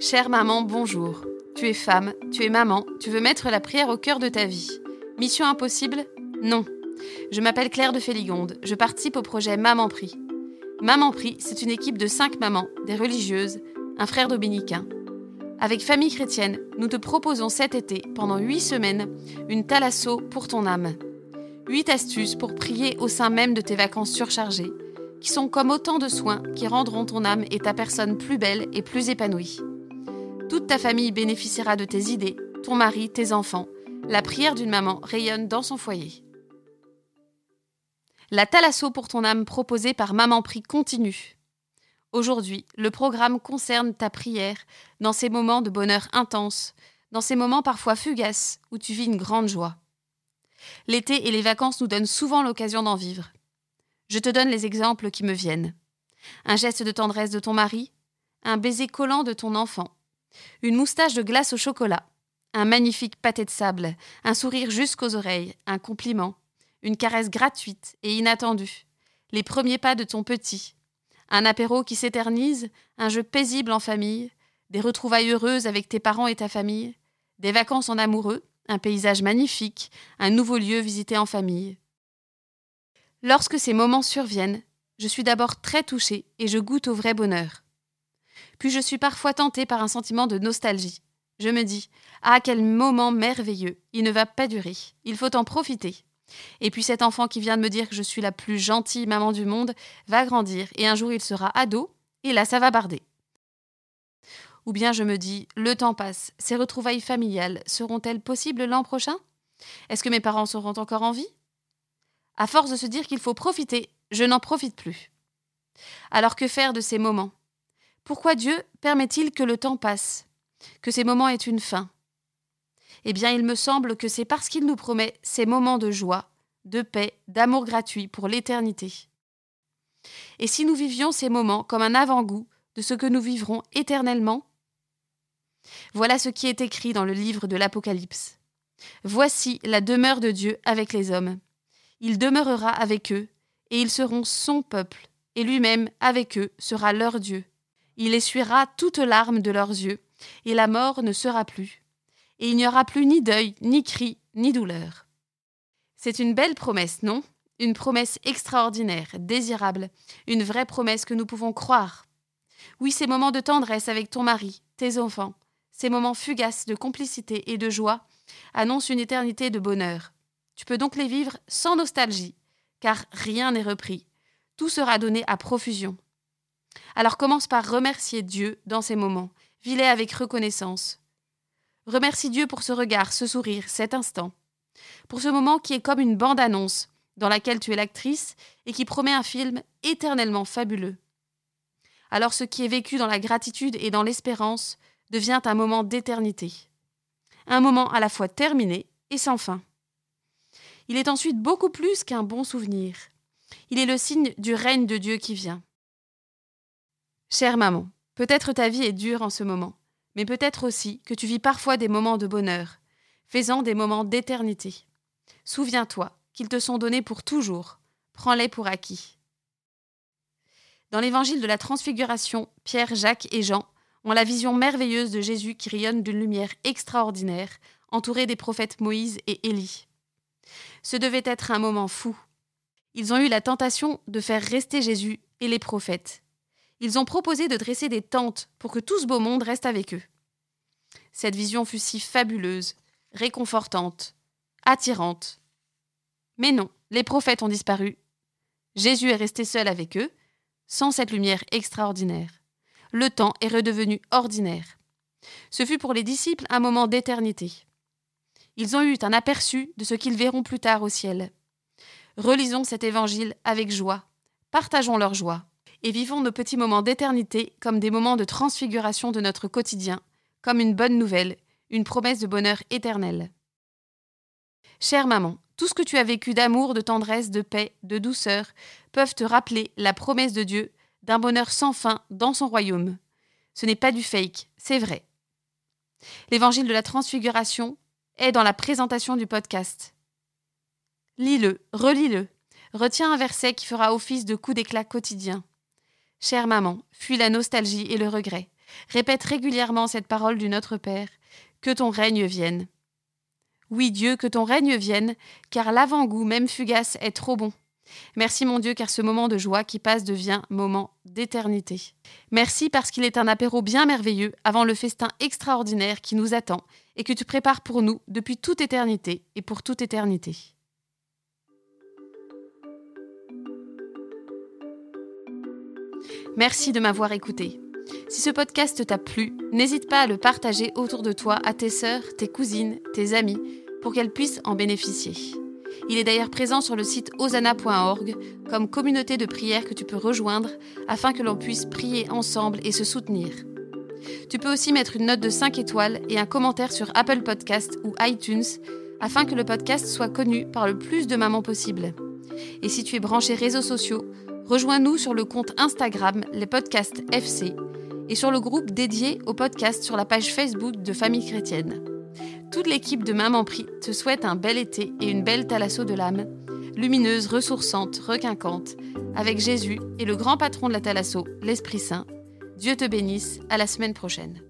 Chère maman, bonjour. Tu es femme, tu es maman, tu veux mettre la prière au cœur de ta vie. Mission impossible Non. Je m'appelle Claire de Féligonde, je participe au projet Maman Prie. Maman Prie, c'est une équipe de cinq mamans, des religieuses, un frère dominicain. Avec Famille Chrétienne, nous te proposons cet été, pendant huit semaines, une thalasso pour ton âme. Huit astuces pour prier au sein même de tes vacances surchargées, qui sont comme autant de soins qui rendront ton âme et ta personne plus belle et plus épanouie. Toute ta famille bénéficiera de tes idées, ton mari, tes enfants. La prière d'une maman rayonne dans son foyer. La thalasso pour ton âme proposée par Maman Prie continue. Aujourd'hui, le programme concerne ta prière dans ces moments de bonheur intense, dans ces moments parfois fugaces où tu vis une grande joie. L'été et les vacances nous donnent souvent l'occasion d'en vivre. Je te donne les exemples qui me viennent. Un geste de tendresse de ton mari, un baiser collant de ton enfant, une moustache de glace au chocolat, un magnifique pâté de sable, un sourire jusqu'aux oreilles, un compliment, une caresse gratuite et inattendue, les premiers pas de ton petit, un apéro qui s'éternise, un jeu paisible en famille, des retrouvailles heureuses avec tes parents et ta famille, des vacances en amoureux, un paysage magnifique, un nouveau lieu visité en famille. Lorsque ces moments surviennent, je suis d'abord très touchée et je goûte au vrai bonheur puis je suis parfois tentée par un sentiment de nostalgie. Je me dis Ah, quel moment merveilleux Il ne va pas durer. Il faut en profiter. Et puis cet enfant qui vient de me dire que je suis la plus gentille maman du monde va grandir et un jour il sera ado et là ça va barder. Ou bien je me dis Le temps passe, ces retrouvailles familiales seront-elles possibles l'an prochain? Est-ce que mes parents seront encore en vie? À force de se dire qu'il faut profiter, je n'en profite plus. Alors que faire de ces moments? Pourquoi Dieu permet-il que le temps passe, que ces moments aient une fin? Eh bien, il me semble que c'est parce qu'il nous promet ces moments de joie, de paix, d'amour gratuit pour l'éternité. Et si nous vivions ces moments comme un avant-goût de ce que nous vivrons éternellement? Voilà ce qui est écrit dans le livre de l'Apocalypse. Voici la demeure de Dieu avec les hommes. Il demeurera avec eux, et ils seront son peuple, et lui-même avec eux sera leur Dieu. Il essuiera toutes larmes de leurs yeux, et la mort ne sera plus. Et il n'y aura plus ni deuil, ni cri, ni douleur. C'est une belle promesse, non? Une promesse extraordinaire, désirable, une vraie promesse que nous pouvons croire. Oui, ces moments de tendresse avec ton mari, tes enfants, ces moments fugaces de complicité et de joie annoncent une éternité de bonheur. Tu peux donc les vivre sans nostalgie, car rien n'est repris. Tout sera donné à profusion. Alors commence par remercier Dieu dans ces moments. Vis-les avec reconnaissance. Remercie Dieu pour ce regard, ce sourire, cet instant. Pour ce moment qui est comme une bande-annonce dans laquelle tu es l'actrice et qui promet un film éternellement fabuleux. Alors ce qui est vécu dans la gratitude et dans l'espérance devient un moment d'éternité. Un moment à la fois terminé et sans fin. Il est ensuite beaucoup plus qu'un bon souvenir. Il est le signe du règne de Dieu qui vient. Chère maman, peut-être ta vie est dure en ce moment, mais peut-être aussi que tu vis parfois des moments de bonheur, faisant des moments d'éternité. Souviens-toi qu'ils te sont donnés pour toujours. Prends-les pour acquis. Dans l'évangile de la Transfiguration, Pierre, Jacques et Jean ont la vision merveilleuse de Jésus qui rayonne d'une lumière extraordinaire, entouré des prophètes Moïse et Élie. Ce devait être un moment fou. Ils ont eu la tentation de faire rester Jésus et les prophètes, ils ont proposé de dresser des tentes pour que tout ce beau monde reste avec eux. Cette vision fut si fabuleuse, réconfortante, attirante. Mais non, les prophètes ont disparu. Jésus est resté seul avec eux, sans cette lumière extraordinaire. Le temps est redevenu ordinaire. Ce fut pour les disciples un moment d'éternité. Ils ont eu un aperçu de ce qu'ils verront plus tard au ciel. Relisons cet évangile avec joie. Partageons leur joie et vivons nos petits moments d'éternité comme des moments de transfiguration de notre quotidien, comme une bonne nouvelle, une promesse de bonheur éternel. Chère maman, tout ce que tu as vécu d'amour, de tendresse, de paix, de douceur peuvent te rappeler la promesse de Dieu d'un bonheur sans fin dans son royaume. Ce n'est pas du fake, c'est vrai. L'évangile de la transfiguration est dans la présentation du podcast. Lis-le, relis-le. Retiens un verset qui fera office de coup d'éclat quotidien. Chère maman, fuis la nostalgie et le regret. Répète régulièrement cette parole du Notre Père. Que ton règne vienne. Oui, Dieu, que ton règne vienne, car l'avant-goût, même fugace, est trop bon. Merci mon Dieu, car ce moment de joie qui passe devient moment d'éternité. Merci parce qu'il est un apéro bien merveilleux avant le festin extraordinaire qui nous attend et que tu prépares pour nous depuis toute éternité et pour toute éternité. Merci de m'avoir écouté. Si ce podcast t'a plu, n'hésite pas à le partager autour de toi à tes sœurs, tes cousines, tes amis, pour qu'elles puissent en bénéficier. Il est d'ailleurs présent sur le site osana.org comme communauté de prière que tu peux rejoindre afin que l'on puisse prier ensemble et se soutenir. Tu peux aussi mettre une note de 5 étoiles et un commentaire sur Apple Podcast ou iTunes afin que le podcast soit connu par le plus de mamans possible. Et si tu es branché réseaux sociaux, rejoins-nous sur le compte Instagram Les Podcasts FC et sur le groupe dédié au podcast sur la page Facebook de Famille Chrétienne. Toute l'équipe de Maman Prix te souhaite un bel été et une belle thalasso de l'âme, lumineuse, ressourçante, requinquante, avec Jésus et le grand patron de la thalasso, l'Esprit Saint. Dieu te bénisse, à la semaine prochaine.